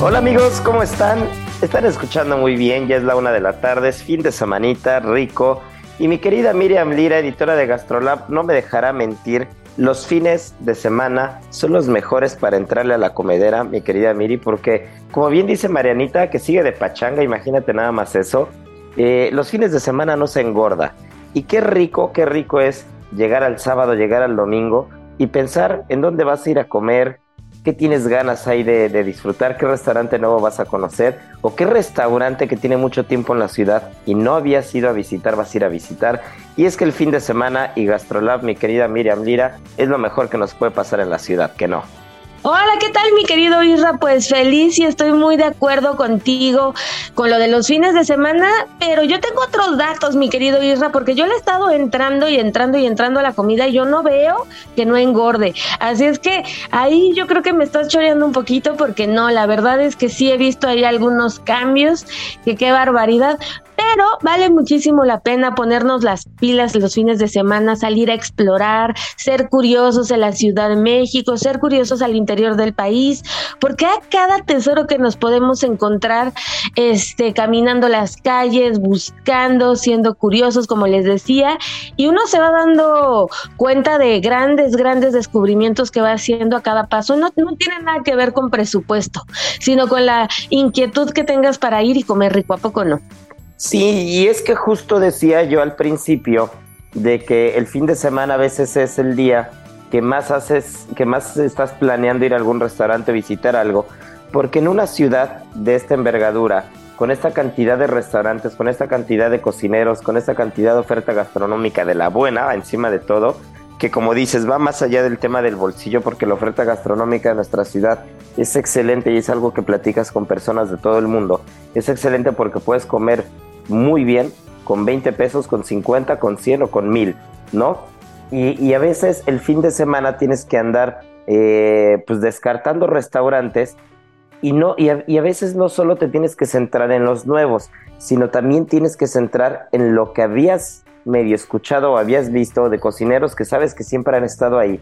Hola amigos, ¿cómo están? Están escuchando muy bien, ya es la una de la tarde, es fin de semanita, rico. Y mi querida Miriam Lira, editora de Gastrolab, no me dejará mentir, los fines de semana son los mejores para entrarle a la comedera, mi querida Miri, porque como bien dice Marianita, que sigue de pachanga, imagínate nada más eso, eh, los fines de semana no se engorda. Y qué rico, qué rico es llegar al sábado, llegar al domingo y pensar en dónde vas a ir a comer, qué tienes ganas ahí de, disfrutar, qué restaurante nuevo vas a conocer o qué restaurante que tiene mucho tiempo en la ciudad y no habías ido a visitar, vas a ir a visitar. Y es que el fin de semana y Gastrolab, mi querida Miriam Lira, es lo mejor que nos puede pasar en la ciudad, que no. Hola, ¿qué tal mi querido Isra? Pues feliz y estoy muy de acuerdo contigo con lo de los fines de semana, pero yo tengo otros datos, mi querido Isra, porque yo le he estado entrando y entrando y entrando a la comida y yo no veo que no engorde. Así es que ahí yo creo que me estás choreando un poquito porque no, la verdad es que sí he visto ahí algunos cambios, que qué barbaridad, pero vale muchísimo la pena ponernos las pilas los fines de semana, salir a explorar, ser curiosos en la Ciudad de México, ser curiosos al interior del país, porque a cada tesoro que nos podemos encontrar este caminando las calles, buscando, siendo curiosos, como les decía, y uno se va dando cuenta de grandes, grandes descubrimientos que va haciendo a cada paso. No, no tiene nada que ver con presupuesto, sino con la inquietud que tengas para ir y comer rico, ¿a poco no? Sí, y es que justo decía yo al principio de que el fin de semana a veces es el día que más haces, que más estás planeando ir a algún restaurante, visitar algo, porque en una ciudad de esta envergadura, con esta cantidad de restaurantes, con esta cantidad de cocineros, con esta cantidad de oferta gastronómica de la buena, encima de todo, que como dices, va más allá del tema del bolsillo, porque la oferta gastronómica de nuestra ciudad es excelente y es algo que platicas con personas de todo el mundo. Es excelente porque puedes comer muy bien con 20 pesos, con 50, con 100 o con 1000, ¿no? Y, a veces el fin de semana tienes que andar eh, pues descartando restaurantes y, no, y a, y, a, veces no solo te tienes que centrar en los nuevos, sino también tienes que centrar en lo que habías medio escuchado o habías visto de cocineros que sabes que siempre han estado ahí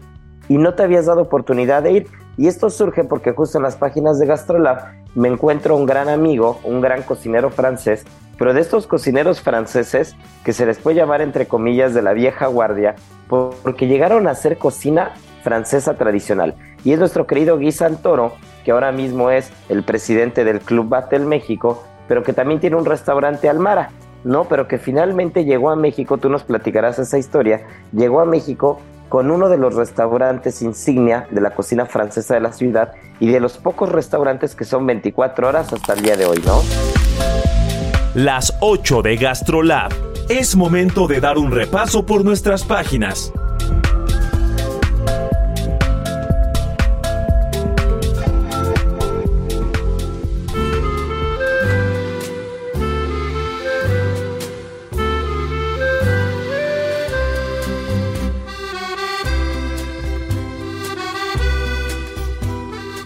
y no te habías dado oportunidad de ir. Y esto surge porque justo en las páginas de Gastrolab me encuentro un gran amigo, un gran cocinero francés pero de estos cocineros franceses, que se les puede llamar entre comillas de la vieja guardia, porque llegaron a hacer cocina francesa tradicional. Y es nuestro querido Guy Santoro, que ahora mismo es el presidente del Club Batel México, pero que también tiene un restaurante Almara, ¿no? Pero que finalmente llegó a México, tú nos platicarás esa historia, llegó a México con uno de los restaurantes insignia de la cocina francesa de la ciudad y de los pocos restaurantes que son 24 horas hasta el día de hoy, ¿no? las 8 de GastroLab. Es momento de dar un repaso por nuestras páginas.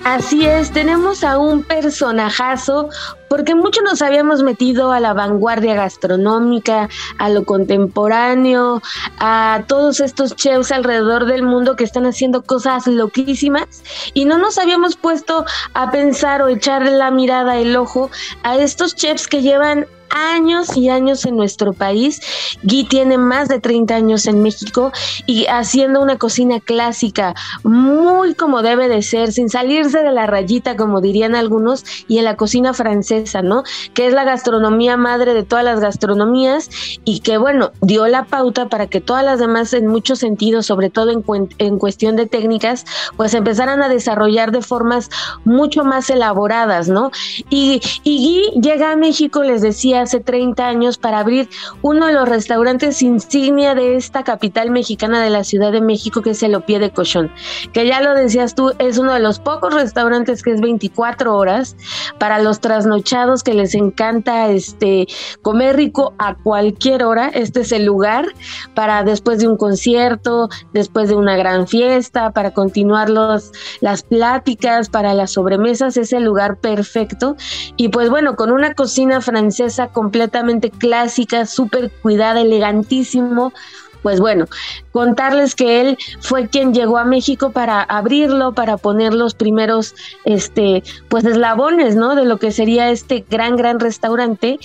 Así es, tenemos a un personajazo porque mucho nos habíamos metido a la vanguardia gastronómica, a lo contemporáneo, a todos estos chefs alrededor del mundo que están haciendo cosas loquísimas y no nos habíamos puesto a pensar o echar la mirada, el ojo a estos chefs que llevan años y años en nuestro país. Gui tiene más de 30 años en México y haciendo una cocina clásica muy como debe de ser, sin salirse de la rayita, como dirían algunos, y en la cocina francesa, ¿no? Que es la gastronomía madre de todas las gastronomías y que, bueno, dio la pauta para que todas las demás, en muchos sentidos, sobre todo en, en cuestión de técnicas, pues empezaran a desarrollar de formas mucho más elaboradas, ¿no? Y, y Guy llega a México, les decía, hace 30 años para abrir uno de los restaurantes insignia de esta capital mexicana de la Ciudad de México, que es el Opie de Cochón, que ya lo decías tú, es uno de los pocos restaurantes que es 24 horas para los trasnochados que les encanta este comer rico a cualquier hora. Este es el lugar para después de un concierto, después de una gran fiesta, para continuar los, las pláticas, para las sobremesas, es el lugar perfecto. Y pues bueno, con una cocina francesa completamente clásica, súper cuidada, elegantísimo. Pues bueno, contarles que él fue quien llegó a México para abrirlo, para poner los primeros, este, pues eslabones, ¿no? De lo que sería este gran, gran restaurante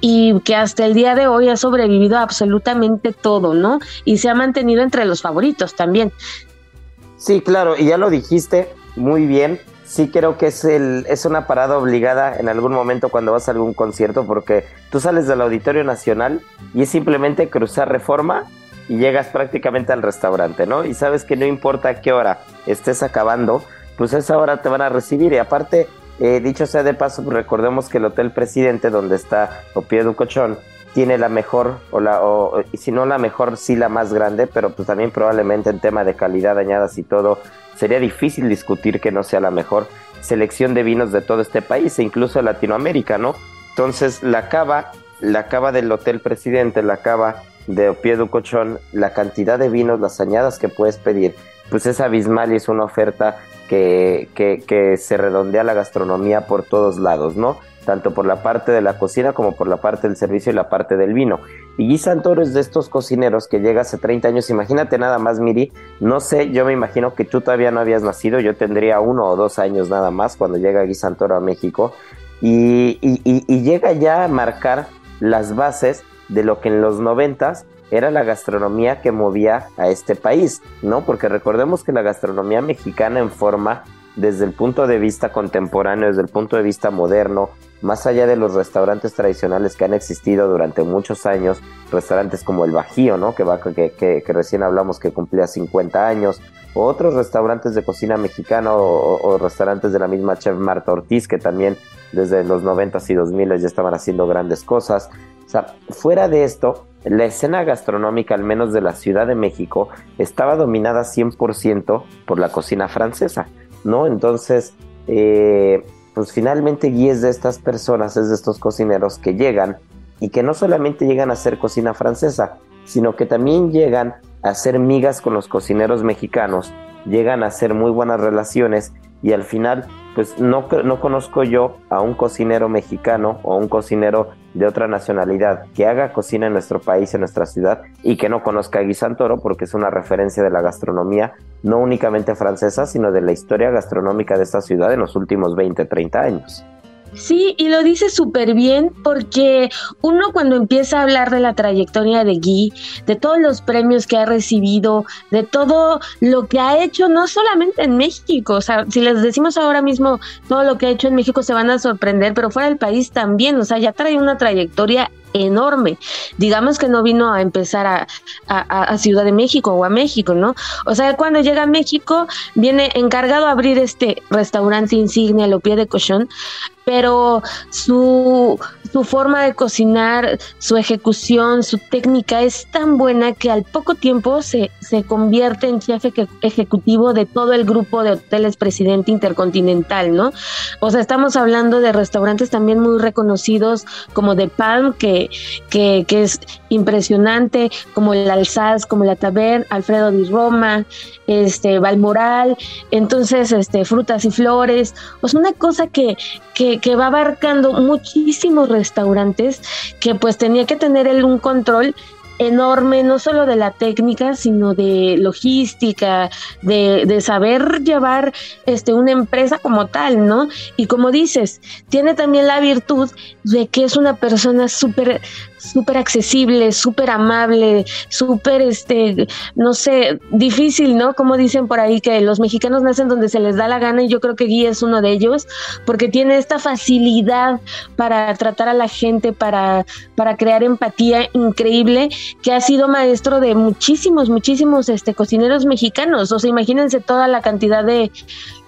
y que hasta el día de hoy ha sobrevivido absolutamente todo, ¿no? Y se ha mantenido entre los favoritos también. Sí, claro, y ya lo dijiste muy bien sí creo que es, el, es una parada obligada en algún momento cuando vas a algún concierto porque tú sales del Auditorio Nacional y es simplemente cruzar reforma y llegas prácticamente al restaurante, ¿no? Y sabes que no importa a qué hora estés acabando, pues esa hora te van a recibir. Y aparte, eh, dicho sea de paso, pues recordemos que el Hotel Presidente, donde está Opie du Cochón, tiene la mejor, o la, o, si no la mejor, sí la más grande, pero pues también probablemente en tema de calidad añadas y todo, sería difícil discutir que no sea la mejor selección de vinos de todo este país e incluso Latinoamérica, ¿no? Entonces, la cava, la cava del Hotel Presidente, la cava de Opie du Cochón, la cantidad de vinos, las añadas que puedes pedir, pues es abismal y es una oferta que, que, que se redondea la gastronomía por todos lados, ¿no? Tanto por la parte de la cocina como por la parte del servicio y la parte del vino. Y Guy Santoro es de estos cocineros que llega hace 30 años, imagínate nada más, Miri, no sé, yo me imagino que tú todavía no habías nacido, yo tendría uno o dos años nada más cuando llega Guy Santoro a México, y, y llega ya a marcar las bases de lo que en los noventas era la gastronomía que movía a este país, ¿no? Porque recordemos que la gastronomía mexicana en forma desde el punto de vista contemporáneo, desde el punto de vista moderno, más allá de los restaurantes tradicionales que han existido durante muchos años, restaurantes como el Bajío, ¿no? que, recién hablamos que cumplía 50 años, o otros restaurantes de cocina mexicana o, restaurantes de la misma chef Marta Ortiz, que también desde los 90s y 2000 ya estaban haciendo grandes cosas. O sea, fuera de esto, la escena gastronómica, al menos de la Ciudad de México, estaba dominada 100% por la cocina francesa, ¿no? Entonces, eh, pues finalmente Guy es de estas personas, es de estos cocineros que llegan y que no solamente llegan a hacer cocina francesa, sino que también llegan a hacer migas con los cocineros mexicanos, llegan a hacer muy buenas relaciones y al final, pues no, no conozco yo a un cocinero mexicano o un cocinero de otra nacionalidad que haga cocina en nuestro país, en nuestra ciudad, y que no conozca a Guy Santoro, porque es una referencia de la gastronomía, no únicamente francesa, sino de la historia gastronómica de esta ciudad en los últimos 20, 30 años. Sí, y lo dice súper bien porque uno cuando empieza a hablar de la trayectoria de Guy, de todos los premios que ha recibido, de todo lo que ha hecho, no solamente en México, o sea, si les decimos ahora mismo todo lo que ha hecho en México se van a sorprender, pero fuera del país también, o sea, ya trae una trayectoria enorme. Digamos que no vino a empezar a, a, Ciudad de México o a México, ¿no? O sea, cuando llega a México, viene encargado a abrir este restaurante insignia, Lo Pie de Cochón, pero su, su forma de cocinar, su ejecución, su técnica es tan buena que al poco tiempo se, se convierte en chef ejecutivo de todo el grupo de hoteles Presidente Intercontinental, ¿no? O sea, estamos hablando de restaurantes también muy reconocidos como The Palm, que, que, que es impresionante, como el Alsaz, como la Taber, Alfredo Di Roma, este, Valmoral, entonces, este, frutas y flores, o sea, una cosa que, que, que va abarcando muchísimos restaurantes que pues tenía que tener él un control enorme, no solo de la técnica, sino de logística, de, de, saber llevar este, una empresa como tal, ¿no? Y como dices, tiene también la virtud de que es una persona súper súper accesible, súper amable, súper, este, no sé, difícil, ¿no? Como dicen por ahí que los mexicanos nacen donde se les da la gana y yo creo que Guy es uno de ellos, porque tiene esta facilidad para tratar a la gente, para, para crear empatía increíble, que ha sido maestro de muchísimos, muchísimos este, cocineros mexicanos. O sea, imagínense toda la cantidad de,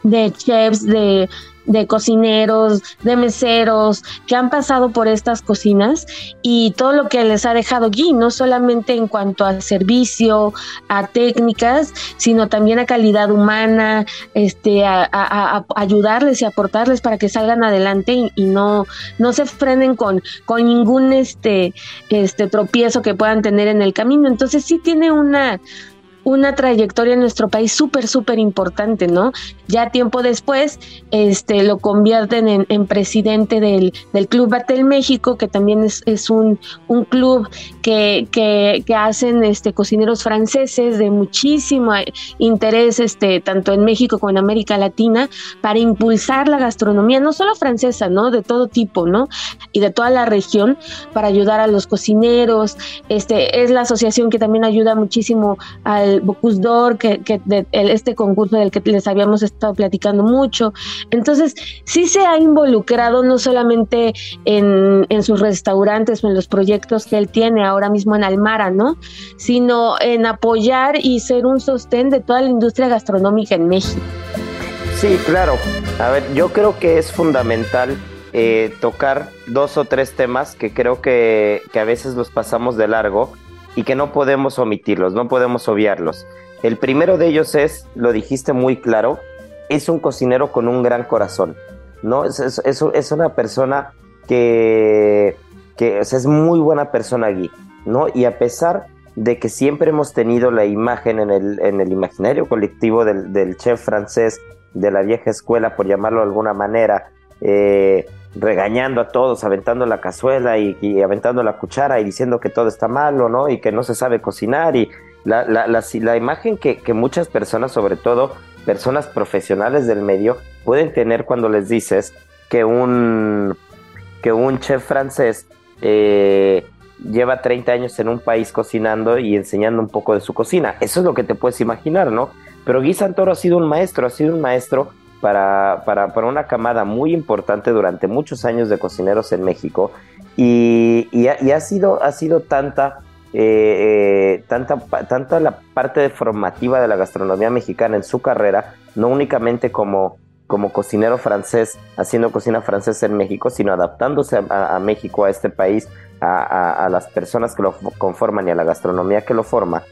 de chefs, de de cocineros, de meseros que han pasado por estas cocinas y todo lo que les ha dejado allí, no solamente en cuanto a servicio, a técnicas, sino también a calidad humana, este, a, ayudarles y aportarles para que salgan adelante y, no, no se frenen con, con ningún este, este tropiezo que puedan tener en el camino. Entonces sí tiene una una trayectoria en nuestro país súper, súper importante, ¿no? Ya tiempo después este, lo convierten en, presidente del, Club Batel México, que también es, es un, un, club que, que, que, hacen este, cocineros franceses de muchísimo interés, este, tanto en México como en América Latina, para impulsar la gastronomía, no solo francesa, ¿no? De todo tipo, ¿no? Y de toda la región, para ayudar a los cocineros. Este, es la asociación que también ayuda muchísimo al D'Or, que, este concurso del que les habíamos estado platicando mucho. Entonces, sí se ha involucrado no solamente en, sus restaurantes o en los proyectos que él tiene ahora mismo en Almara, ¿no? Sino en apoyar y ser un sostén de toda la industria gastronómica en México. Sí, claro. A ver, yo creo que es fundamental eh, tocar dos o tres temas que creo que a veces los pasamos de largo y que no podemos omitirlos, no podemos obviarlos. El primero de ellos es, lo dijiste muy claro, es un cocinero con un gran corazón, ¿no? Es, es, una persona que, que es muy buena persona allí, ¿no? Y a pesar de que siempre hemos tenido la imagen en el, en el imaginario colectivo del, del chef francés de la vieja escuela, por llamarlo de alguna manera, eh, regañando a todos, aventando la cazuela y, aventando la cuchara y diciendo que todo está malo, ¿no? Y que no se sabe cocinar y la, imagen que, que, muchas personas, sobre todo personas profesionales del medio, pueden tener cuando les dices que un, que un chef francés eh, lleva 30 años en un país cocinando y enseñando un poco de su cocina. Eso es lo que te puedes imaginar, ¿no? Pero Guy Santoro ha sido un maestro, ha sido un maestro para, para, para, una camada muy importante durante muchos años de cocineros en México. Y, y, ha, sido, ha sido tanta, eh, eh, tanta, tanta la parte formativa de la gastronomía mexicana en su carrera, no únicamente como, como cocinero francés haciendo cocina francesa en México, sino adaptándose a, México, a este país, a, a, las personas que lo conforman y a la gastronomía que lo forma,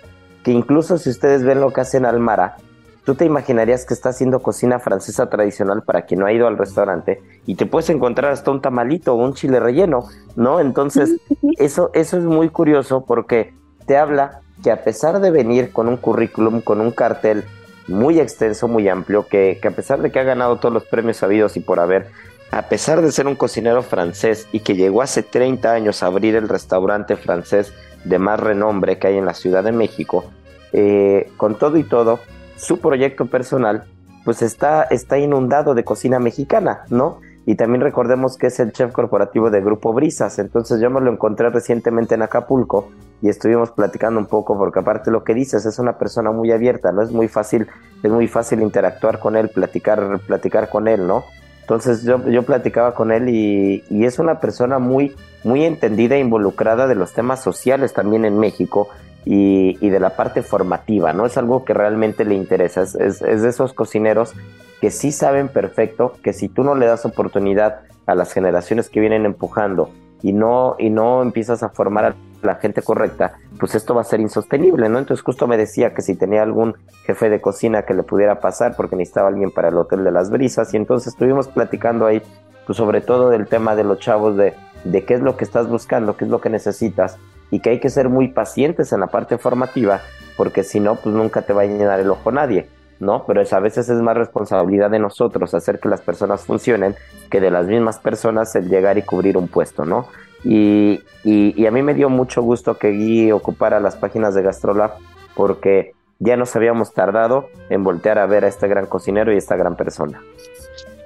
que incluso si ustedes ven lo que hace en Almara, tú te imaginarías que está haciendo cocina francesa tradicional para quien no ha ido al restaurante y te puedes encontrar hasta un tamalito o un chile relleno, ¿no? Entonces, eso, eso es muy curioso porque te habla que a pesar de venir con un currículum, con un cartel muy extenso, muy amplio, que, que a pesar de que ha ganado todos los premios sabidos y por haber, a pesar de ser un cocinero francés y que llegó hace 30 años a abrir el restaurante francés de más renombre que hay en la Ciudad de México, eh, con todo y todo, su proyecto personal pues está, está inundado de cocina mexicana, ¿no? Y también recordemos que es el chef corporativo de Grupo Brisas, entonces yo me lo encontré recientemente en Acapulco y estuvimos platicando un poco porque aparte lo que dices es una persona muy abierta, no es muy fácil, es muy fácil interactuar con él, platicar, platicar con él, ¿no? Entonces yo, yo platicaba con él y, y es una persona muy, muy entendida e involucrada de los temas sociales también en México y, y, de la parte formativa, ¿no? Es algo que realmente le interesa, es, es, de esos cocineros que sí saben perfecto que si tú no le das oportunidad a las generaciones que vienen empujando y no, y no empiezas a formar a la gente correcta, pues esto va a ser insostenible, ¿no? Entonces justo me decía que si tenía algún jefe de cocina que le pudiera pasar porque necesitaba alguien para el Hotel de las Brisas y entonces estuvimos platicando ahí, pues sobre todo del tema de los chavos de, de qué es lo que estás buscando, qué es lo que necesitas y que hay que ser muy pacientes en la parte formativa porque si no, pues nunca te va a llenar el ojo nadie. ¿no? Pero a veces es más responsabilidad de nosotros hacer que las personas funcionen que de las mismas personas el llegar y cubrir un puesto, ¿no? Y, y, a mí me dio mucho gusto que Gui ocupara las páginas de Gastrolab porque ya nos habíamos tardado en voltear a ver a este gran cocinero y esta gran persona.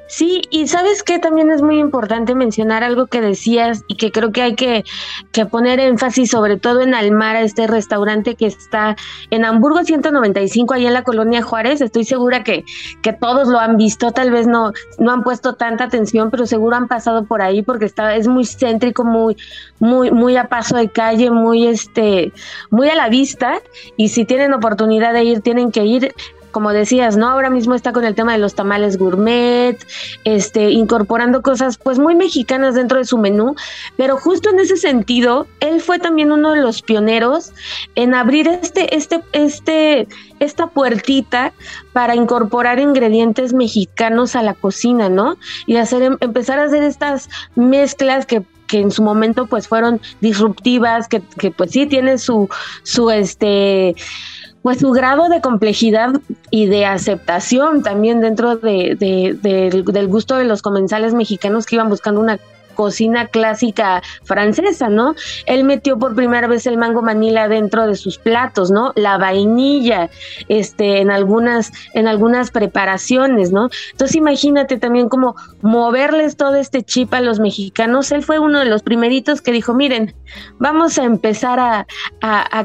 Sí, y sabes que también es muy importante mencionar algo que decías y que creo que hay que, que poner énfasis sobre todo en Almara, este restaurante que está en Hamburgo 195, ahí en la colonia Juárez. Estoy segura que, que todos lo han visto, tal vez no, no han puesto tanta atención, pero seguro han pasado por ahí porque está, es muy céntrico, muy, muy, muy a paso de calle, muy este, muy a la vista. Y si tienen oportunidad de ir, tienen que ir como decías, ¿no? Ahora mismo está con el tema de los tamales gourmet, este, incorporando cosas pues muy mexicanas dentro de su menú, pero justo en ese sentido, él fue también uno de los pioneros en abrir este, este, este, esta puertita para incorporar ingredientes mexicanos a la cocina, ¿no? Y hacer, em, empezar a hacer estas mezclas que que en su momento pues fueron disruptivas, que, que pues sí tienen su, su este pues su grado de complejidad y de aceptación también dentro de, del gusto de los comensales mexicanos que iban buscando una cocina clásica francesa, ¿no? Él metió por primera vez el mango manila dentro de sus platos, ¿no? La vainilla, este, en algunas, en algunas preparaciones, ¿no? Entonces imagínate también como moverles todo este chip a los mexicanos. Él fue uno de los primeritos que dijo, miren, vamos a empezar a,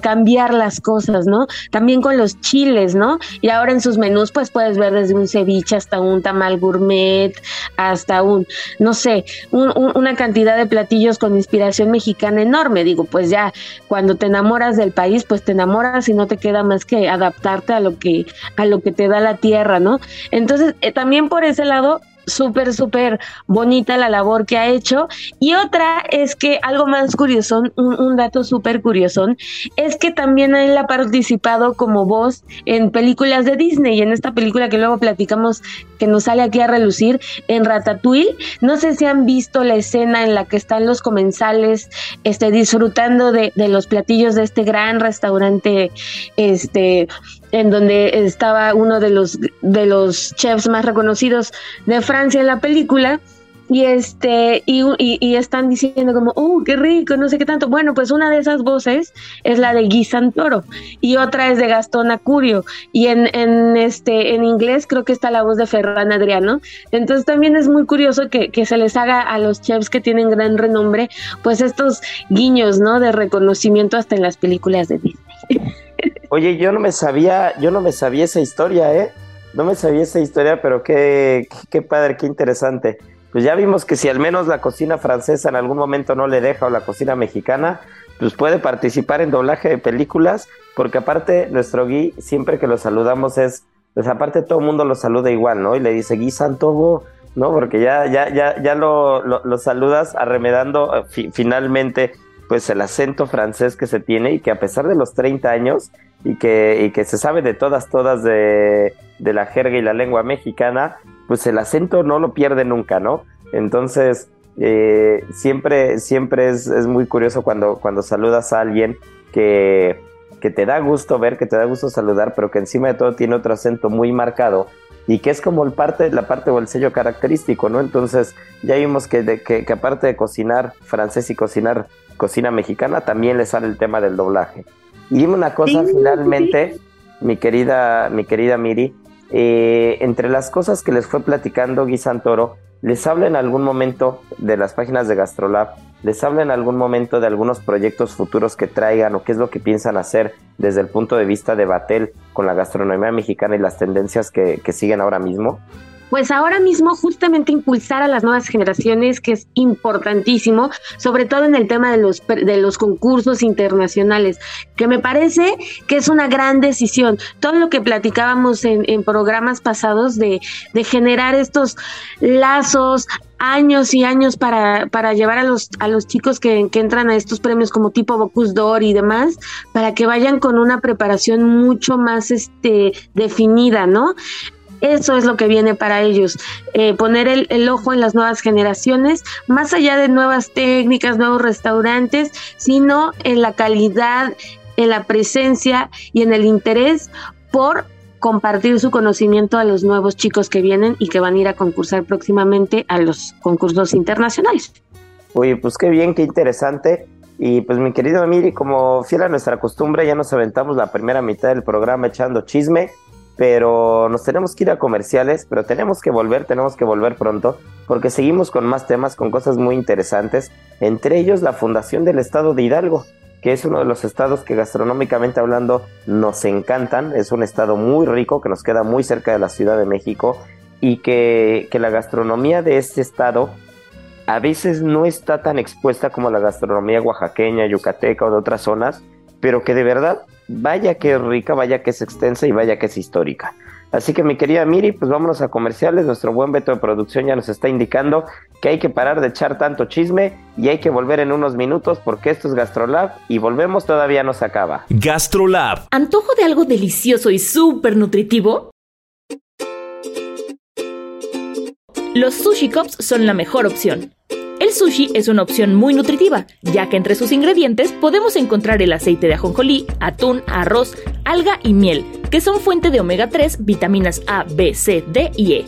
cambiar las cosas, ¿no? También con los chiles, ¿no? Y ahora en sus menús, pues puedes ver desde un ceviche hasta un tamal gourmet, hasta un, no sé, un, un una cantidad de platillos con inspiración mexicana enorme. Digo, pues ya cuando te enamoras del país, pues te enamoras y no te queda más que adaptarte a lo que a lo que te da la tierra, ¿no? Entonces, eh, también por ese lado súper, súper bonita la labor que ha hecho. Y otra es que algo más curioso, un, dato súper curioso, es que también él ha participado como voz en películas de Disney. Y en esta película que luego platicamos, que nos sale aquí a relucir, en Ratatouille. No sé si han visto la escena en la que están los comensales este, disfrutando de, de los platillos de este gran restaurante este, en donde estaba uno de los, de los chefs más reconocidos de Francia en la película. Y este, y, y, están diciendo como, oh, qué rico, no sé qué tanto. Bueno, pues una de esas voces es la de Guy Santoro y otra es de Gastón Acurio. Y en, en este, en inglés creo que está la voz de Ferran Adriano. Entonces también es muy curioso que, que se les haga a los chefs que tienen gran renombre, pues estos guiños, ¿no? De reconocimiento hasta en las películas de Disney. Oye, yo no me sabía, yo no me sabía esa historia, ¿eh? No me sabía esa historia, pero qué, qué, padre, qué interesante. Pues ya vimos que si al menos la cocina francesa en algún momento no le deja o la cocina mexicana, pues puede participar en doblaje de películas, porque aparte nuestro Gui, siempre que lo saludamos es, pues aparte todo el mundo lo saluda igual, ¿no? Y le dice Gui Santogo, ¿no? Porque ya, ya, ya, ya lo, lo, saludas arremedando eh, finalmente pues el acento francés que se tiene y que a pesar de los 30 años y que, y que se sabe de todas, todas de, de, la jerga y la lengua mexicana, pues el acento no lo pierde nunca, ¿no? Entonces, eh, siempre, siempre es, es, muy curioso cuando, cuando saludas a alguien que, que te da gusto ver, que te da gusto saludar, pero que encima de todo tiene otro acento muy marcado y que es como el parte, la parte o el sello característico, ¿no? Entonces ya vimos que, de, que, que, aparte de cocinar francés y cocinar cocina mexicana, también le sale el tema del doblaje. Y dime una cosa finalmente, mi querida, mi querida Miri, eh, entre las cosas que les fue platicando Gui Santoro, les habla en algún momento de las páginas de Gastrolab, les habla en algún momento de algunos proyectos futuros que traigan o qué es lo que piensan hacer desde el punto de vista de Batel con la gastronomía mexicana y las tendencias que, que siguen ahora mismo. Pues ahora mismo justamente impulsar a las nuevas generaciones, que es importantísimo, sobre todo en el tema de los, de los concursos internacionales, que me parece que es una gran decisión. Todo lo que platicábamos en, programas pasados de, de generar estos lazos, años y años para, para llevar a los, a los chicos que, que, entran a estos premios como tipo Bocus d'Or y demás, para que vayan con una preparación mucho más este, definida, ¿no? Eso es lo que viene para ellos, eh, poner el, el, ojo en las nuevas generaciones, más allá de nuevas técnicas, nuevos restaurantes, sino en la calidad, en la presencia y en el interés por compartir su conocimiento a los nuevos chicos que vienen y que van a ir a concursar próximamente a los concursos internacionales. Oye, pues qué bien, qué interesante. Y pues mi querido Miri, como fiel a nuestra costumbre, ya nos aventamos la primera mitad del programa echando chisme, pero nos tenemos que ir a comerciales, pero tenemos que volver, tenemos que volver pronto, porque seguimos con más temas, con cosas muy interesantes, entre ellos la Fundación del Estado de Hidalgo, que es uno de los estados que gastronómicamente hablando nos encantan, es un estado muy rico que nos queda muy cerca de la Ciudad de México y que, la gastronomía de este estado a veces no está tan expuesta como la gastronomía oaxaqueña, yucateca o de otras zonas, pero que de verdad vaya que es rica, vaya que es extensa y vaya que es histórica. Así que mi querida Miri, pues vámonos a comerciales. Nuestro buen Beto de producción ya nos está indicando que hay que parar de echar tanto chisme y hay que volver en unos minutos porque esto es Gastrolab y volvemos todavía no se acaba. Gastrolab. ¿Antojo de algo delicioso y súper nutritivo? Los sushi cups son la mejor opción. El sushi es una opción muy nutritiva, ya que entre sus ingredientes podemos encontrar el aceite de ajonjolí, atún, arroz, alga y miel, que son fuente de omega 3, vitaminas A, B, C, D y E.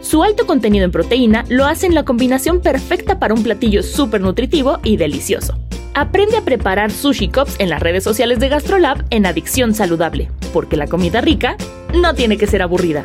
Su alto contenido en proteína lo hacen la combinación perfecta para un platillo súper nutritivo y delicioso. Aprende a preparar sushi cups en las redes sociales de GastroLab en Adicción Saludable, porque la comida rica no tiene que ser aburrida.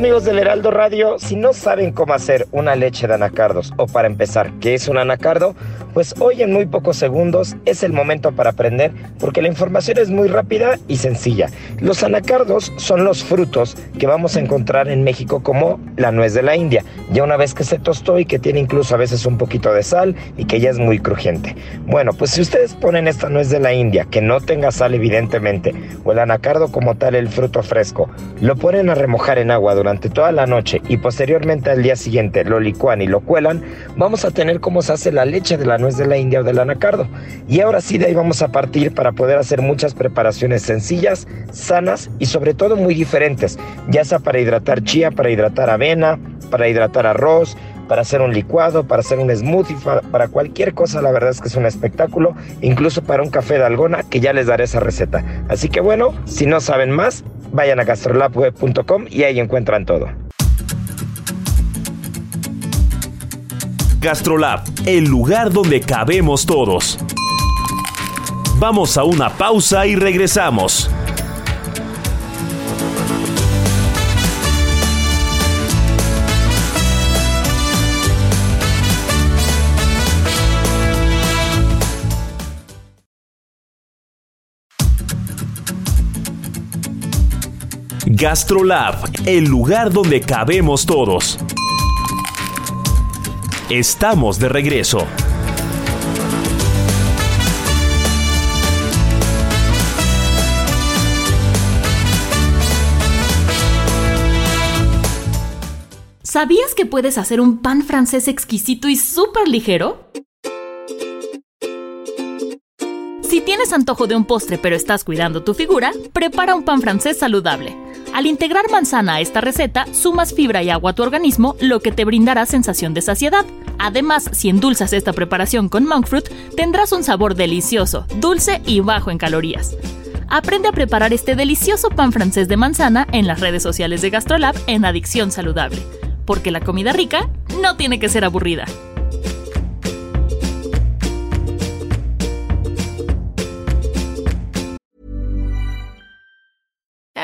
Amigos del Heraldo Radio, si no saben cómo hacer una leche de anacardos o para empezar, ¿qué es un anacardo? Pues hoy en muy pocos segundos es el momento para aprender porque la información es muy rápida y sencilla. Los anacardos son los frutos que vamos a encontrar en México como la nuez de la India, ya una vez que se tostó y que tiene incluso a veces un poquito de sal y que ya es muy crujiente. Bueno, pues si ustedes ponen esta nuez de la India, que no tenga sal evidentemente, o el anacardo como tal, el fruto fresco, lo ponen a remojar en agua durante toda la noche y posteriormente al día siguiente lo licuan y lo cuelan, vamos a tener como se hace la leche de la nuez de la India o del anacardo. Y ahora sí de ahí vamos a partir para poder hacer muchas preparaciones sencillas, sanas y sobre todo muy diferentes, ya sea para hidratar chía, para hidratar avena, para hidratar arroz, para hacer un licuado, para hacer un smoothie, para cualquier cosa, la verdad es que es un espectáculo, incluso para un café de algona, que ya les daré esa receta. Así que bueno, si no saben más, vayan a gastrolabweb.com y ahí encuentran todo. Gastrolab, el lugar donde cabemos todos. Vamos a una pausa y regresamos. Gastrolab, el lugar donde cabemos todos. Estamos de regreso. ¿Sabías que puedes hacer un pan francés exquisito y súper ligero? Si tienes antojo de un postre pero estás cuidando tu figura, prepara un pan francés saludable. Al integrar manzana a esta receta, sumas fibra y agua a tu organismo, lo que te brindará sensación de saciedad. Además, si endulzas esta preparación con monk fruit, tendrás un sabor delicioso, dulce y bajo en calorías. Aprende a preparar este delicioso pan francés de manzana en las redes sociales de GastroLab en Adicción Saludable, porque la comida rica no tiene que ser aburrida.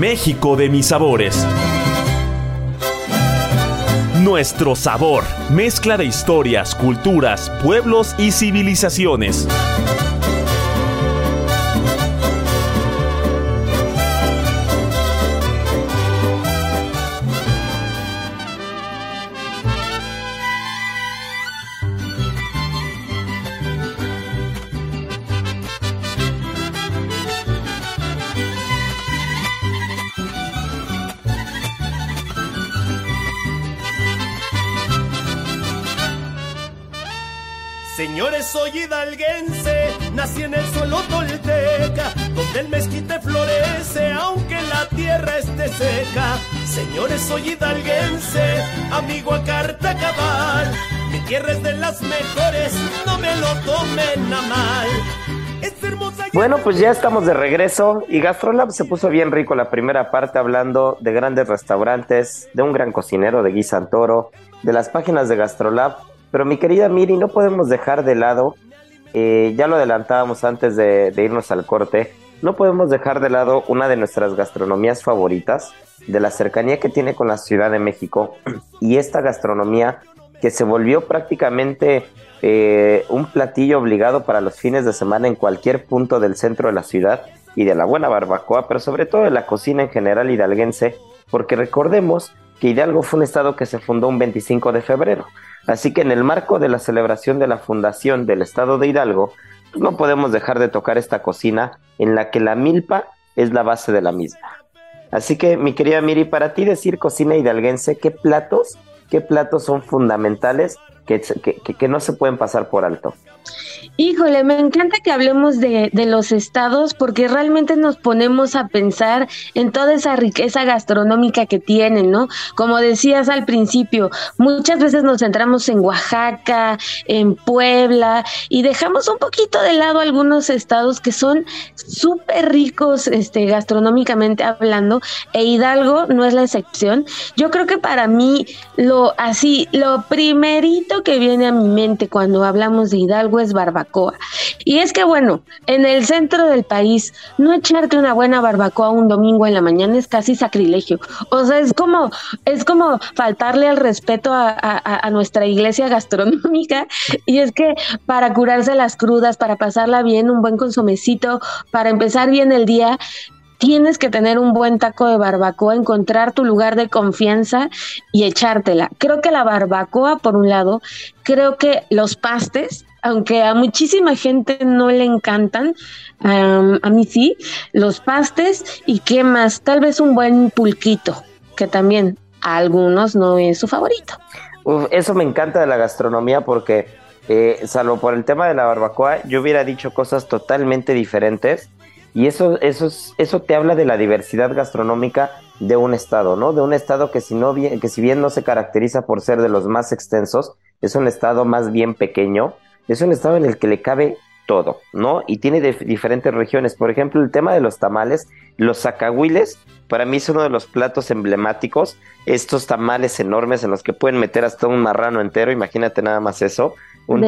México de mis sabores. Nuestro sabor, mezcla de historias, culturas, pueblos y civilizaciones. Soy hidalguense, nací en el suelo tolteca, donde el mezquite florece, aunque la tierra esté seca. Señores, soy hidalguense, amigo a carta cabal, mi tierra es de las mejores, no me lo tomen a mal. Bueno, pues ya estamos de regreso y Gastrolab se puso bien rico la primera parte hablando de grandes restaurantes, de un gran cocinero de Guy Santoro, de las páginas de Gastrolab. Pero mi querida Miri, no podemos dejar de lado, eh, ya lo adelantábamos antes de, irnos al corte, no podemos dejar de lado una de nuestras gastronomías favoritas, de la cercanía que tiene con la Ciudad de México y esta gastronomía que se volvió prácticamente eh, un platillo obligado para los fines de semana en cualquier punto del centro de la ciudad y de la buena barbacoa, pero sobre todo de la cocina en general hidalguense, porque recordemos que Hidalgo fue un estado que se fundó un 25 de febrero. Así que en el marco de la celebración de la fundación del estado de Hidalgo, pues no podemos dejar de tocar esta cocina en la que la milpa es la base de la misma. Así que, mi querida Miri, para ti decir cocina hidalguense, ¿qué platos, qué platos son fundamentales que, que, que- que no se pueden pasar por alto? Híjole, me encanta que hablemos de, los estados porque realmente nos ponemos a pensar en toda esa riqueza gastronómica que tienen, ¿no? Como decías al principio, muchas veces nos centramos en Oaxaca, en Puebla y dejamos un poquito de lado algunos estados que son súper ricos este, gastronómicamente hablando e Hidalgo no es la excepción. Yo creo que para mí lo así, lo primerito que viene a mi mente cuando hablamos de Hidalgo es barbacoa. Y es que bueno, en el centro del país, no echarte una buena barbacoa un domingo en la mañana es casi sacrilegio. O sea, es como, es como faltarle al respeto a, a- nuestra iglesia gastronómica. Y es que para curarse las crudas, para pasarla bien, un buen consomecito, para empezar bien el día, tienes que tener un buen taco de barbacoa, encontrar tu lugar de confianza y echártela. Creo que la barbacoa, por un lado, creo que los pastes, aunque a muchísima gente no le encantan, a mí sí, los pastes y qué más, tal vez un buen pulquito, que también a algunos no es su favorito. Uf, eso me encanta de la gastronomía porque, eh, salvo por el tema de la barbacoa, yo hubiera dicho cosas totalmente diferentes y eso, eso, es- eso te habla de la diversidad gastronómica de un estado, ¿no? De un estado que si, no bien, que si bien no se caracteriza por ser de los más extensos, es un estado más bien pequeño, es un estado en el que le cabe todo, ¿no? Y tiene dif- diferentes regiones. Por ejemplo, el tema de los tamales, los zacahuiles, para mí es uno de los platos emblemáticos. Estos tamales enormes en los que pueden meter hasta un marrano entero, imagínate nada más eso. Un,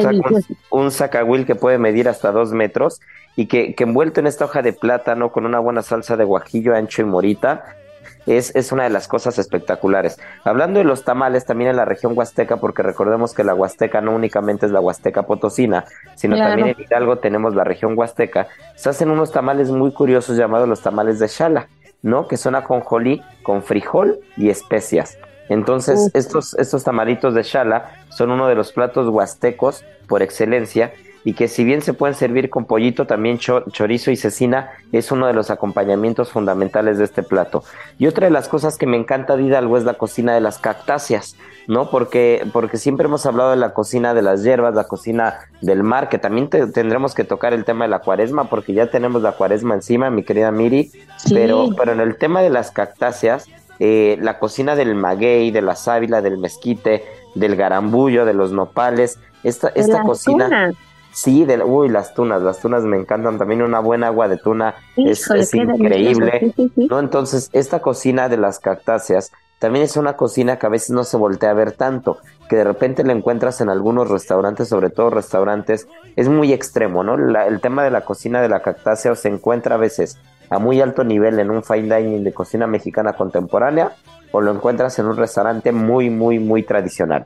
un zacahuil que puede medir hasta dos metros y que, que envuelto en esta hoja de plátano con una buena salsa de guajillo ancho y morita, es, es una de las cosas espectaculares. Hablando de los tamales, también en la región huasteca, porque recordemos que la huasteca no únicamente es la huasteca potosina, sino también en Hidalgo tenemos la región huasteca, se hacen unos tamales muy curiosos llamados los tamales de Shala, ¿no? Que son ajonjolí con frijol y especias. Entonces, estos, estos tamalitos de Shala son uno de los platos huastecos por excelencia y que si bien se pueden servir con pollito, también chorizo y cecina es uno de los acompañamientos fundamentales de este plato. Y otra de las cosas que me encanta de Hidalgo es la cocina de las cactáceas, ¿no? Porque, porque siempre hemos hablado de la cocina de las hierbas, la cocina del mar, que también tendremos que tocar el tema de la cuaresma, porque ya tenemos la cuaresma encima, mi querida Miri, pero, pero en el tema de las cactáceas, eh, la cocina del maguey, de la sábila, del mezquite, del garambullo, de los nopales, esta, esta cocina... Sí, de, uy, las tunas, las tunas me encantan. También una buena agua de tuna es, increíble. ¿no? Entonces, esta cocina de las cactáceas también es una cocina que a veces no se voltea a ver tanto, que de repente la encuentras en algunos restaurantes, sobre todo restaurantes, es muy extremo, ¿no? el tema de la cocina de la cactácea se encuentra a veces a muy alto nivel en un fine dining de cocina mexicana contemporánea o lo encuentras en un restaurante muy, muy, muy tradicional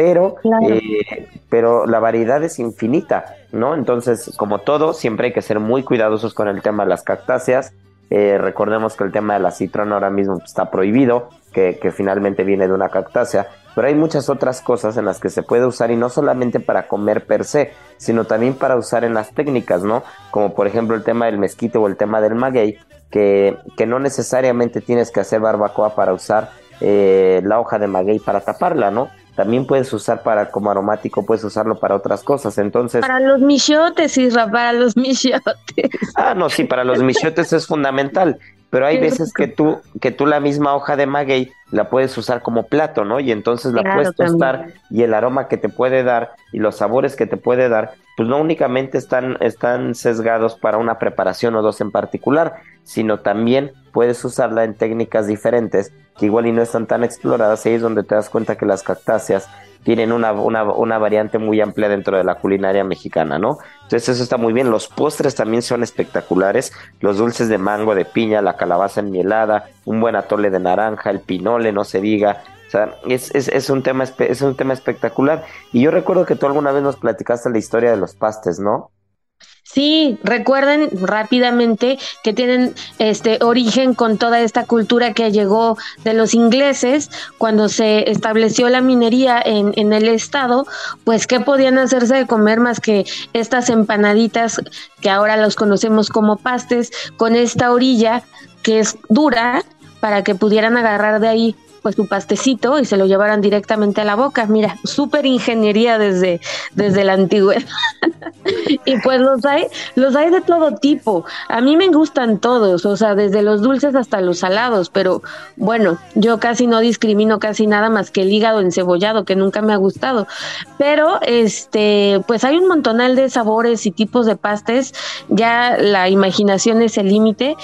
pero, eh, pero la variedad es infinita, ¿no? Entonces, como todo, siempre hay que ser muy cuidadosos con el tema de las cactáceas. Eh, recordemos que el tema de la citrona ahora mismo está prohibido, que, que, finalmente viene de una cactácea, pero hay muchas otras cosas en las que se puede usar y no solamente para comer per se, sino también para usar en las técnicas, ¿no? Como por ejemplo el tema del mezquite o el tema del maguey, que, que no necesariamente tienes que hacer barbacoa para usar eh, la hoja de maguey para taparla, ¿no? También puedes usar para como aromático, puedes usarlo para otras cosas. Entonces. Para los michotes, Isra, para los michotes. Ah, no, sí, para los michotes es fundamental. Pero hay veces que tú, que tú la misma hoja de maguey la puedes usar como plato, ¿no? Y entonces la puedes tostar y el aroma que te puede dar y los sabores que te puede dar, pues no únicamente están, están sesgados para una preparación o dos en particular, sino también puedes usarla en técnicas diferentes que igual y no están tan exploradas, y ahí es donde te das cuenta que las cactáceas tienen una, una, una, variante muy amplia dentro de la culinaria mexicana, ¿no? Entonces eso está muy bien. Los postres también son espectaculares. Los dulces de mango, de piña, la calabaza enmielada, un buen atole de naranja, el pinole, no se diga. O sea, es, es, es, un tema, es un tema espectacular. Y yo recuerdo que tú alguna vez nos platicaste la historia de los pastes, ¿no? Sí, recuerden rápidamente que tienen este origen con toda esta cultura que llegó de los ingleses cuando se estableció la minería en, en el estado, pues qué podían hacerse de comer más que estas empanaditas que ahora los conocemos como pastes con esta orilla que es dura para que pudieran agarrar de ahí pues su pastecito y se lo llevaran directamente a la boca. Mira, súper ingeniería desde, desde la antigüedad. y pues los hay, los hay de todo tipo. A mí me gustan todos, o sea, desde los dulces hasta los salados, pero bueno, yo casi no discrimino casi nada más que el hígado encebollado, que nunca me ha gustado. Pero este, pues hay un montonal de sabores y tipos de pastes, ya la imaginación es el límite,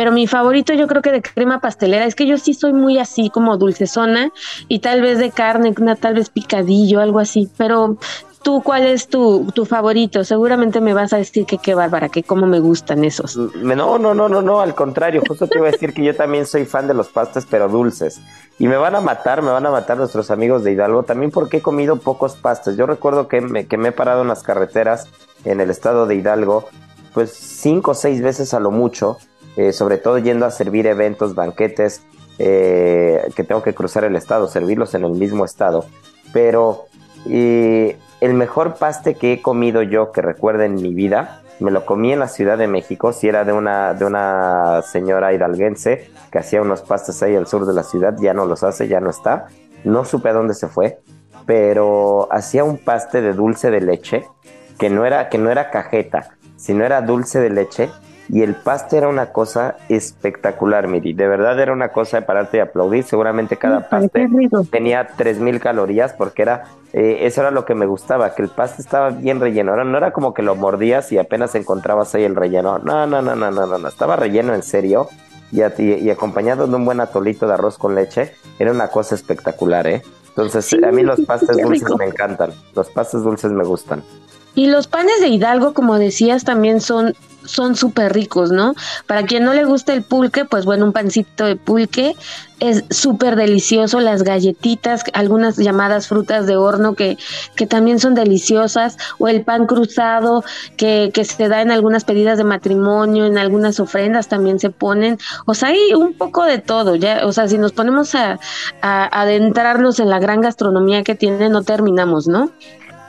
pero mi favorito yo creo que de crema pastelera, es que yo sí soy muy así como dulcezona y tal vez de carne, una tal vez picadillo, algo así, pero ¿Tú cuál es tu, tu, favorito? Seguramente me vas a decir que qué bárbara, que cómo me gustan esos. Mm, no, no, no, no, no, al contrario, justo te iba a decir que yo también soy fan de los pastes, pero dulces. Y me van a matar, me van a matar nuestros amigos de Hidalgo, también porque he comido pocos pastes. Yo recuerdo que me, que me he parado en las carreteras en el estado de Hidalgo, pues cinco o seis veces a lo mucho, eh, sobre todo yendo a servir eventos, banquetes, eh, que tengo que cruzar el estado, servirlos en el mismo estado. Pero el mejor paste que he comido yo que recuerdo en mi vida, me lo comí en la Ciudad de México, si era de una, de una señora hidalguense que hacía unos pastes ahí al sur de la ciudad, ya no los hace, ya no está. No supe a dónde se fue, pero hacía un paste de dulce de leche que no era, que no era cajeta, sino era dulce de leche y el paste era una cosa espectacular, Miri. De verdad era una cosa de pararte y aplaudir. Seguramente cada paste tenía 3000 calorías porque era eh, eso era lo que me gustaba, que el paste estaba bien relleno. no era como que lo mordías y apenas encontrabas ahí el relleno. No, no, no, no, no, no, no. Estaba relleno en serio y, y, acompañado de un buen atolito de arroz con leche. Era una cosa espectacular, ¿eh? Entonces, a mí los pastes dulces me encantan. Los pastes dulces me gustan. Y los panes de Hidalgo, como decías, también son son súper ricos, ¿no? Para quien no le gusta el pulque, pues bueno, un pancito de pulque es súper delicioso, las galletitas, algunas llamadas frutas de horno que, que también son deliciosas, o el pan cruzado que, que se da en algunas pedidas de matrimonio, en algunas ofrendas también se ponen, o sea, hay un poco de todo, ya, o sea, si nos ponemos a, a adentrarnos en la gran gastronomía que tiene, no terminamos, ¿no?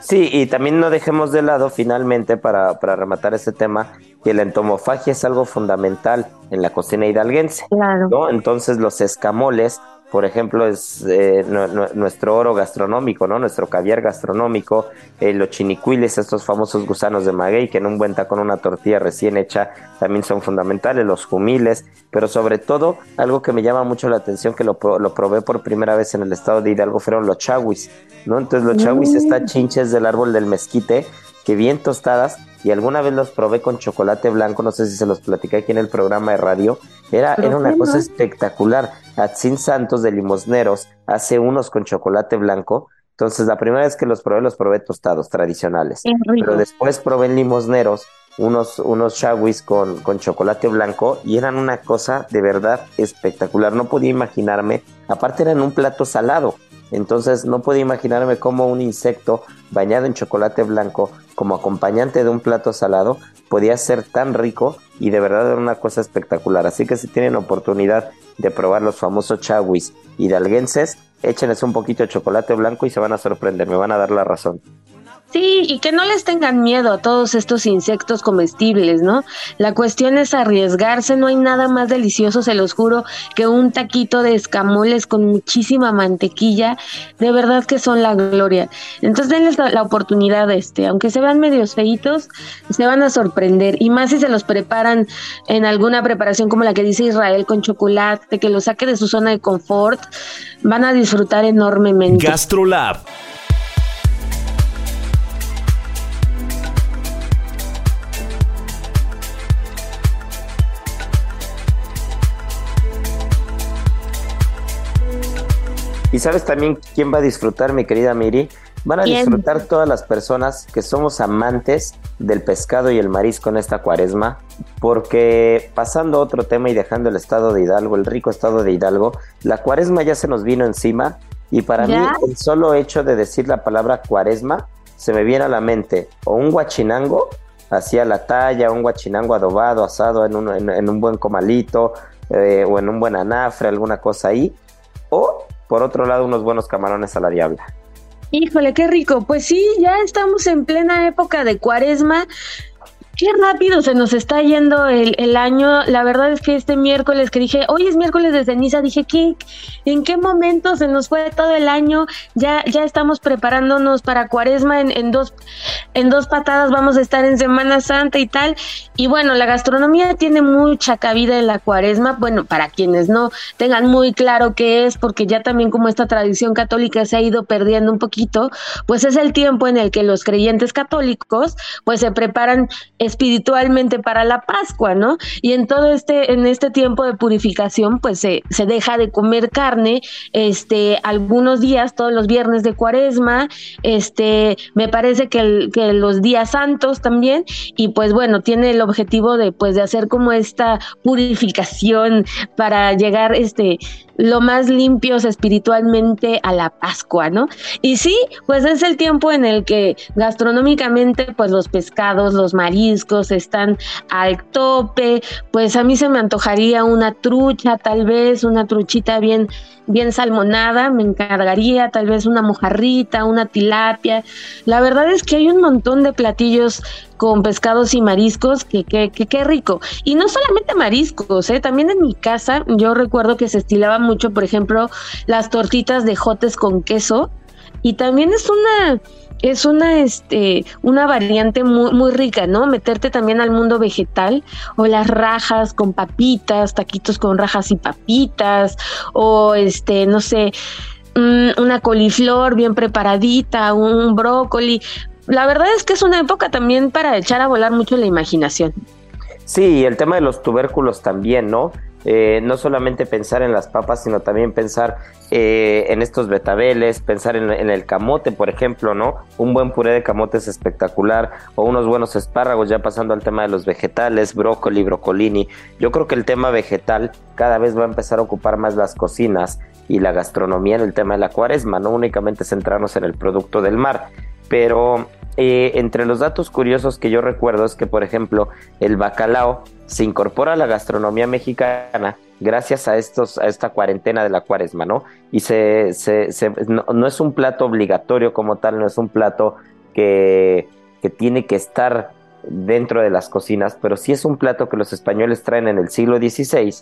Sí, y también no dejemos de lado finalmente para, para rematar este tema que la entomofagia es algo fundamental en la cocina hidalguense. Claro. ¿no? Entonces los escamoles por ejemplo, es eh, nuestro oro gastronómico, ¿no? Nuestro caviar gastronómico, eh, los chinicuiles, estos famosos gusanos de maguey, que en un buen con una tortilla recién hecha también son fundamentales, los jumiles, pero sobre todo, algo que me llama mucho la atención, que lo, lo probé por primera vez en el estado de Hidalgo, fueron los chaguis, ¿no? Entonces los chaguis mm. están chinches del árbol del mezquite, que bien tostadas, y alguna vez los probé con chocolate blanco, no sé si se los platicé aquí en el programa de radio, era, era una cosa espectacular. Atzin Santos de Limosneros hace unos con chocolate blanco, entonces la primera vez que los probé, los probé tostados, tradicionales, pero después probé en Limosneros unos, unos shawis con, con chocolate blanco y eran una cosa de verdad espectacular, no podía imaginarme, aparte eran un plato salado, entonces no puedo imaginarme cómo un insecto bañado en chocolate blanco como acompañante de un plato salado podía ser tan rico y de verdad era una cosa espectacular. Así que si tienen oportunidad de probar los famosos chawis hidalguenses, échenles un poquito de chocolate blanco y se van a sorprender, me van a dar la razón. Sí, y que no les tengan miedo a todos estos insectos comestibles, ¿no? La cuestión es arriesgarse, no hay nada más delicioso, se los juro, que un taquito de escamoles con muchísima mantequilla, de verdad que son la gloria. Entonces denles la, oportunidad, este, aunque se vean medios feitos, se van a sorprender, y más si se los preparan en alguna preparación como la que dice Israel con chocolate, que lo saque de su zona de confort, van a disfrutar enormemente. GastroLab Y sabes también quién va a disfrutar, mi querida Miri. Van a disfrutar todas las personas que somos amantes del pescado y el marisco en esta cuaresma, porque pasando a otro tema y dejando el estado de Hidalgo, el rico estado de Hidalgo, la cuaresma ya se nos vino encima y para mí el solo hecho de decir la palabra cuaresma se me viene a la mente o un guachinango hacia la talla, un guachinango adobado, asado en un, en, un buen comalito eh, o en un buen anafre, alguna cosa ahí, o por otro lado, unos buenos camarones a la diabla. Híjole, qué rico. Pues sí, ya estamos en plena época de cuaresma. Qué rápido se nos está yendo el, año. La verdad es que este miércoles que dije, hoy es miércoles de ceniza, dije, ¿qué, ¿en qué momento se nos fue todo el año? Ya, ya estamos preparándonos para cuaresma en, dos, en dos patadas, vamos a estar en Semana Santa y tal. Y bueno, la gastronomía tiene mucha cabida en la cuaresma. Bueno, para quienes no tengan muy claro qué es, porque ya también como esta tradición católica se ha ido perdiendo un poquito, pues es el tiempo en el que los creyentes católicos pues se preparan espiritualmente para la Pascua, ¿no? Y en todo este, en este tiempo de purificación, pues se, se deja de comer carne, este, algunos días, todos los viernes de cuaresma, este, me parece que, los días santos también, y pues bueno, tiene el objetivo de, pues, de hacer como esta purificación para llegar, este, lo más limpios espiritualmente a la Pascua, ¿no? Y sí, pues es el tiempo en el que gastronómicamente, pues los pescados, los están al tope, pues a mí se me antojaría una trucha, tal vez, una truchita bien bien salmonada, me encargaría tal vez una mojarrita, una tilapia. La verdad es que hay un montón de platillos con pescados y mariscos, que qué rico. Y no solamente mariscos, ¿eh? también en mi casa yo recuerdo que se estilaba mucho, por ejemplo, las tortitas de jotes con queso. Y también es una, es una, este, una variante muy, muy rica, ¿no? Meterte también al mundo vegetal o las rajas con papitas, taquitos con rajas y papitas, o este, no sé, mm, una coliflor bien preparadita, un brócoli la verdad es que es una época también para echar a volar mucho la imaginación. Sí, y el tema de los tubérculos también, ¿no? Eh, no solamente pensar en las papas, sino también pensar eh, en estos betabeles, pensar en, el camote, por ejemplo, ¿no? Un buen puré de camote es espectacular, o unos buenos espárragos, ya pasando al tema de los vegetales, brócoli, brocolini. Yo creo que el tema vegetal cada vez va a empezar a ocupar más las cocinas y la gastronomía en el tema de la cuaresma, no únicamente centrarnos en el producto del mar, pero eh, entre los datos curiosos que yo recuerdo es que, por ejemplo, el bacalao se incorpora a la gastronomía mexicana gracias a estos a esta cuarentena de la cuaresma, ¿no? Y se, no, es un plato obligatorio como tal, no es un plato que, que tiene que estar dentro de las cocinas, pero sí es un plato que los españoles traen en el siglo XVI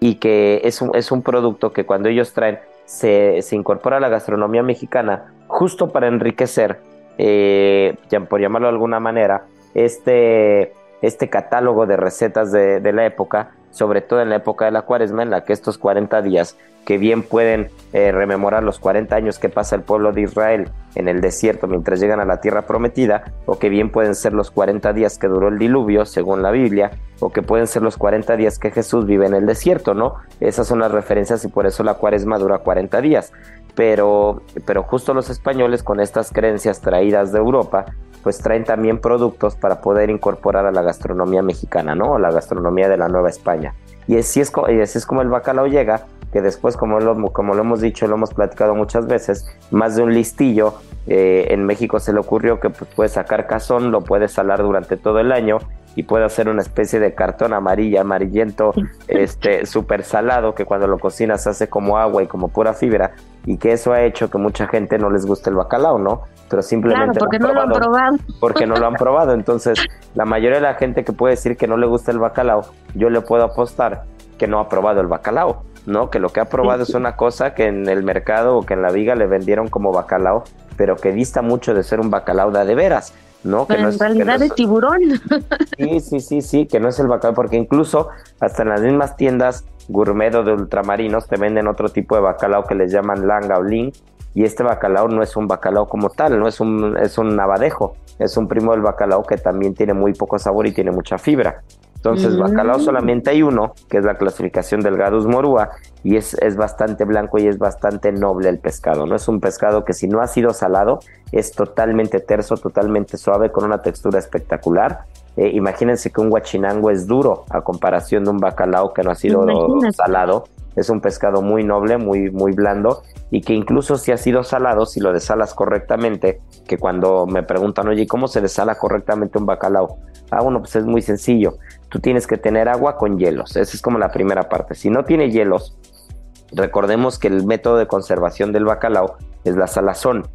y que es un, es un producto que cuando ellos traen se, se incorpora a la gastronomía mexicana justo para enriquecer eh, por llamarlo de alguna manera, este, este catálogo de recetas de, la época, sobre todo en la época de la cuaresma, en la que estos 40 días, que bien pueden eh, rememorar los 40 años que pasa el pueblo de Israel en el desierto mientras llegan a la tierra prometida, o que bien pueden ser los 40 días que duró el diluvio, según la Biblia, o que pueden ser los 40 días que Jesús vive en el desierto, ¿no? Esas son las referencias y por eso la cuaresma dura 40 días pero, pero justo los españoles con estas creencias traídas de Europa, pues traen también productos para poder incorporar a la gastronomía mexicana, ¿no? O la gastronomía de la Nueva España. Y así es, y así es como el bacalao llega, que después, como lo, como lo hemos dicho, lo hemos platicado muchas veces, más de un listillo, eh, en México se le ocurrió que pues, puede sacar cazón, lo puede salar durante todo el año y puede hacer una especie de cartón amarillo, amarillento, este, súper salado, que cuando lo cocinas hace como agua y como pura fibra, y que eso ha hecho que mucha gente no les guste el bacalao, ¿no? Pero simplemente porque no lo han probado. Porque no lo han probado. Entonces, la mayoría de la gente que puede decir que no le gusta el bacalao, yo le puedo apostar que no ha probado el bacalao, ¿no? Que lo que ha probado es una cosa que en el mercado o que en la viga le vendieron como bacalao, pero que dista mucho de ser un bacalao de, de veras. ¿no? que no en realidad de tiburón. Sí, sí, sí, sí, que no es el bacalao, porque incluso hasta en las mismas tiendas gourmet o de ultramarinos te venden otro tipo de bacalao que les llaman langa o ling, y este bacalao no es un bacalao como tal, no es un, es un abadejo, es un primo del bacalao que también tiene muy poco sabor y tiene mucha fibra. Entonces, bacalao solamente hay uno, que es la clasificación del Gadus morua, y es, es, bastante blanco y es bastante noble el pescado, ¿no? Es un pescado que si no ha sido salado, es totalmente terso, totalmente suave, con una textura espectacular. Eh, imagínense que un guachinango es duro a comparación de un bacalao que no ha sido salado es un pescado muy noble, muy, muy blando y que incluso si ha sido salado, si lo desalas correctamente, que cuando me preguntan, oye, ¿cómo se desala correctamente un bacalao? Ah, bueno, pues es muy sencillo. Tú tienes que tener agua con hielos. Esa es como la primera parte. Si no tiene hielos, recordemos que el método de conservación del bacalao es la salazón.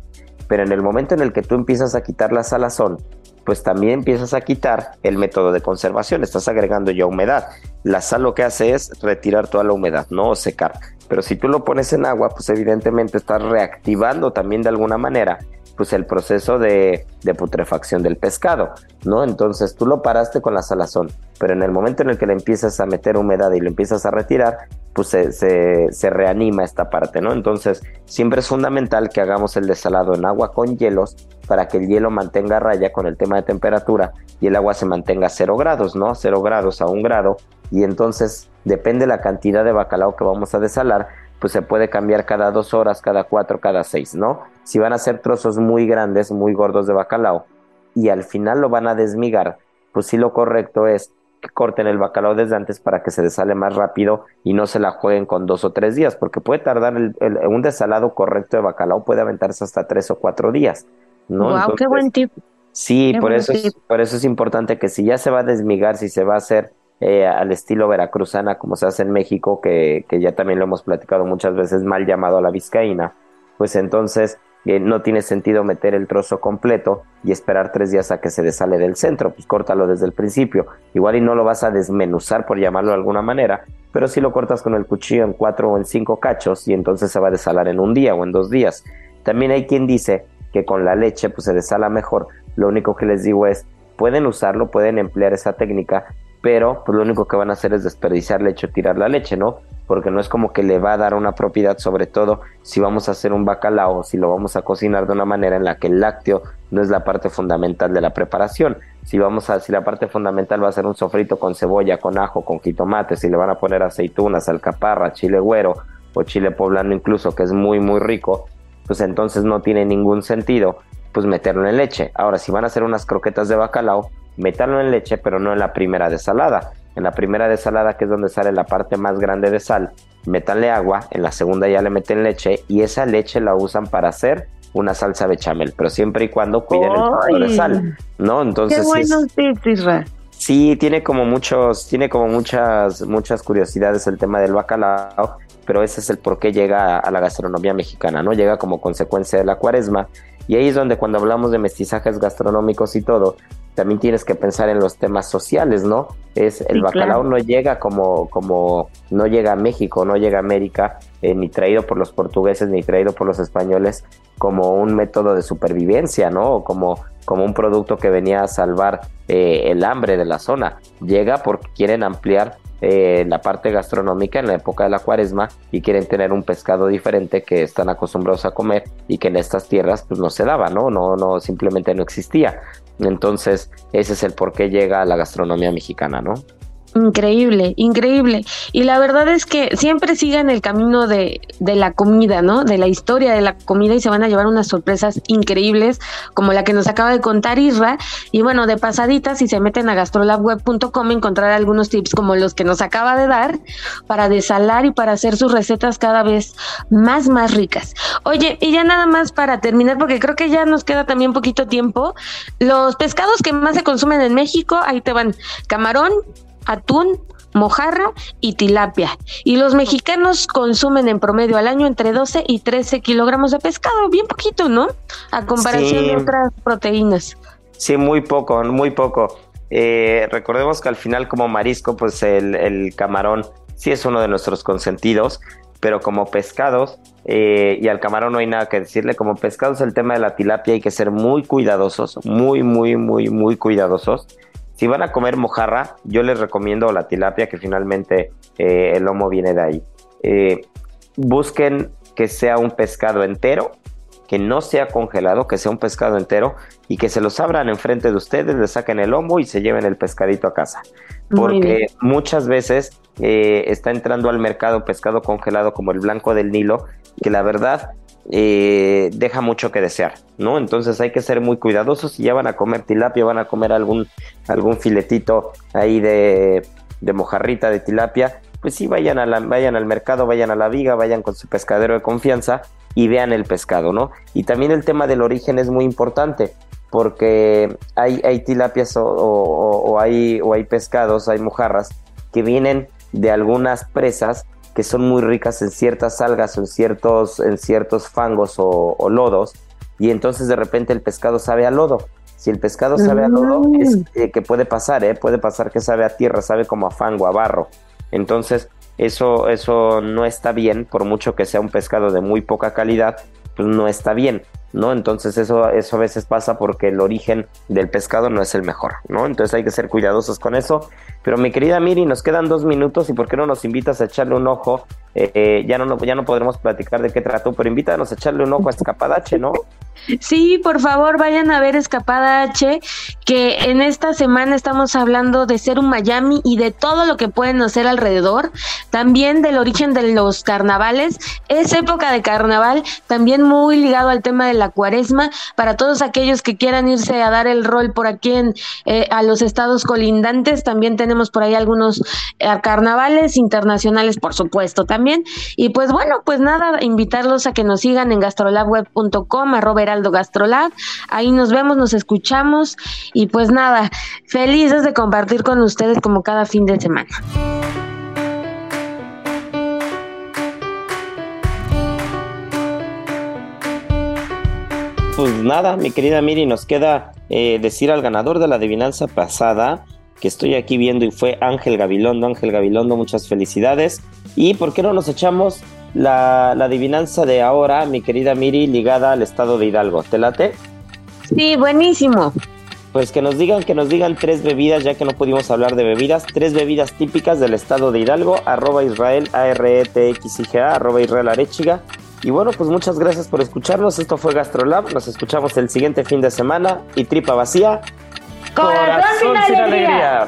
Pero en el momento en el que tú empiezas a quitar la salazón, pues también empiezas a quitar el método de conservación, estás agregando ya humedad. La sal lo que hace es retirar toda la humedad, no secar. Pero si tú lo pones en agua, pues evidentemente estás reactivando también de alguna manera pues el proceso de, putrefacción del pescado, ¿no? Entonces tú lo paraste con la salazón, pero en el momento en el que le empiezas a meter humedad y lo empiezas a retirar, pues se, reanima esta parte, ¿no? Entonces siempre es fundamental que hagamos el desalado en agua con hielos para que el hielo mantenga raya con el tema de temperatura y el agua se mantenga a cero grados, ¿no? Cero grados a un grado y entonces depende la cantidad de bacalao que vamos a desalar, pues se puede cambiar cada dos horas, cada cuatro, cada seis, ¿no? Si van a ser trozos muy grandes, muy gordos de bacalao y al final lo van a desmigar, pues sí lo correcto es que corten el bacalao desde antes para que se desale más rápido y no se la jueguen con dos o tres días, porque puede tardar un desalado correcto de bacalao, puede aventarse hasta tres o cuatro días, ¿no? Wow, qué buen tip. Sí, por eso, es, por eso es importante que si ya se va a desmigar, si se va a hacer eh, al estilo veracruzana como se hace en México, que, que, ya también lo hemos platicado muchas veces, mal llamado a la vizcaína, pues entonces eh, no tiene sentido meter el trozo completo y esperar tres días a que se desale del centro, pues córtalo desde el principio. Igual y no lo vas a desmenuzar por llamarlo de alguna manera, pero si lo cortas con el cuchillo en cuatro o en cinco cachos y entonces se va a desalar en un día o en dos días. También hay quien dice que con la leche pues se desala mejor. Lo único que les digo es, pueden usarlo, pueden emplear esa técnica, pero pues lo único que van a hacer es desperdiciar leche o tirar la leche, ¿no? porque no es como que le va a dar una propiedad, sobre todo si vamos a hacer un bacalao, si lo vamos a cocinar de una manera en la que el lácteo no es la parte fundamental de la preparación. Si vamos a, si la parte fundamental va a ser un sofrito con cebolla, con ajo, con jitomate, si le van a poner aceitunas, alcaparra, chile güero o chile poblano incluso, que es muy muy rico, pues entonces no tiene ningún sentido pues meterlo en leche. Ahora, si van a hacer unas croquetas de bacalao, meterlo en leche, pero no en la primera desalada. En la primera desalada, que es donde sale la parte más grande de sal, métanle agua, en la segunda ya le meten leche y esa leche la usan para hacer una salsa bechamel, pero siempre y cuando cuiden el punto de sal, ¿no? Entonces Qué buenos tips, Isra. Sí, tiene como muchos, tiene como muchas, muchas curiosidades el tema del bacalao, pero ese es el por qué llega a la gastronomía mexicana, ¿no? Llega como consecuencia de la cuaresma. Y ahí es donde cuando hablamos de mestizajes gastronómicos y todo, también tienes que pensar en los temas sociales, ¿no? Es el Sí, bacalao claro. no llega como, como no llega a México, no llega a América, eh, ni traído por los portugueses, ni traído por los españoles, como un método de supervivencia, ¿no? O como, como un producto que venía a salvar eh, el hambre de la zona. Llega porque quieren ampliar eh, la parte gastronómica en la época de la cuaresma y quieren tener un pescado diferente que están acostumbrados a comer y que en estas tierras pues no se daba, ¿no? No, no, simplemente no existía. Entonces, ese es el por qué llega a la gastronomía mexicana, ¿no? Increíble, increíble. Y la verdad es que siempre sigan el camino de, de la comida, ¿no? De la historia de la comida y se van a llevar unas sorpresas increíbles como la que nos acaba de contar Isra. Y bueno, de pasadita, si se meten a gastrolabweb.com encontrarán algunos tips como los que nos acaba de dar para desalar y para hacer sus recetas cada vez más, más ricas. Oye, y ya nada más para terminar, porque creo que ya nos queda también poquito tiempo. Los pescados que más se consumen en México, ahí te van camarón, atún, mojarra y tilapia. Y los mexicanos consumen en promedio al año entre 12 y 13 kilogramos de pescado, bien poquito, ¿no? A comparación Sí. de otras proteínas. Sí, muy poco, muy poco. Eh, recordemos que al final como marisco, pues el, el camarón sí es uno de nuestros consentidos, pero como pescados, eh, y al camarón no hay nada que decirle, como pescados el tema de la tilapia hay que ser muy cuidadosos, muy, muy, muy, muy cuidadosos. Si van a comer mojarra, yo les recomiendo la tilapia, que finalmente eh, el lomo viene de ahí. Eh, busquen que sea un pescado entero, que no sea congelado, que sea un pescado entero y que se los abran enfrente de ustedes, le saquen el lomo y se lleven el pescadito a casa. Porque muchas veces eh, está entrando al mercado pescado congelado como el blanco del Nilo, que la verdad eh, deja mucho que desear, ¿no? Entonces hay que ser muy cuidadosos. Si ya van a comer tilapia, van a comer algún, algún filetito ahí de, de mojarrita de tilapia, pues sí, vayan, a la- vayan al mercado, vayan a la viga, vayan con su pescadero de confianza y vean el pescado, ¿no? Y también el tema del origen es muy importante porque hay, hay tilapias o, o- o hay, o hay pescados, hay mojarras que vienen de algunas presas que son muy ricas en ciertas algas o en ciertos, en ciertos fangos o, o lodos y entonces de repente el pescado sabe a lodo. Si el pescado sabe a lodo, Mm. es eh, que puede pasar, ¿eh? puede pasar que sabe a tierra, sabe como a fango, a barro. Entonces, eso, eso no está bien, por mucho que sea un pescado de muy poca calidad, pues no está bien, ¿no? Entonces eso, eso a veces pasa porque el origen del pescado no es el mejor, ¿no? Entonces hay que ser cuidadosos con eso. Pero mi querida Miri, nos quedan dos minutos y ¿por qué no nos invitas a echarle un ojo? Eh, eh, ya, no, ya no podremos platicar de qué trató, pero invítanos a echarle un ojo a Escapadache, ¿no? Sí, por favor, vayan a ver Escapada H, que en esta semana estamos hablando de ser un Miami y de todo lo que pueden hacer alrededor, también del origen de los carnavales, es época de carnaval, también muy ligado al tema de la cuaresma, para todos aquellos que quieran irse a dar el rol por aquí en eh, a los estados colindantes, también tenemos por ahí algunos eh, carnavales internacionales, por supuesto, también, y pues bueno, pues nada, invitarlos a que nos sigan en gastrolabweb.com, arroba heraldo gastrolab. Ahí nos vemos, nos escuchamos y pues nada, felices de compartir con ustedes como cada fin de semana. Pues nada, mi querida Miri, nos queda eh, decir al ganador de la adivinanza pasada que estoy aquí viendo y fue Ángel Gabilondo. Ángel Gabilondo, muchas felicidades. ¿Y por qué no nos echamos la, la adivinanza de ahora, mi querida Miri, ligada al estado de Hidalgo? ¿Te late? Sí, buenísimo. pues que nos digan, que nos digan tres bebidas, ya que no pudimos hablar de bebidas, tres bebidas típicas del estado de Hidalgo, arroba Israel, a r e x -A, arroba Israel Arechiga. Y bueno, pues muchas gracias por escucharnos. Esto fue Gastrolab. Nos escuchamos el siguiente fin de semana. Y tripa vacía. Corazón, sin alegría.